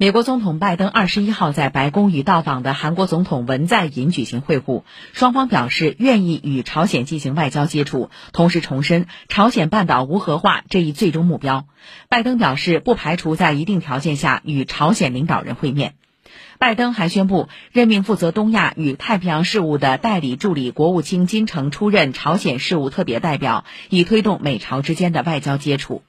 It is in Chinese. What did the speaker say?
美国总统拜登二十一号在白宫与到访的韩国总统文在寅举行会晤双方表示愿意与朝鲜进行外交接触同时重申朝鲜半岛无核化这一最终目标。拜登表示不排除在一定条件下与朝鲜领导人会面。拜登还宣布任命负责东亚与太平洋事务的代理助理国务卿金城出任朝鲜事务特别代表以推动美朝之间的外交接触。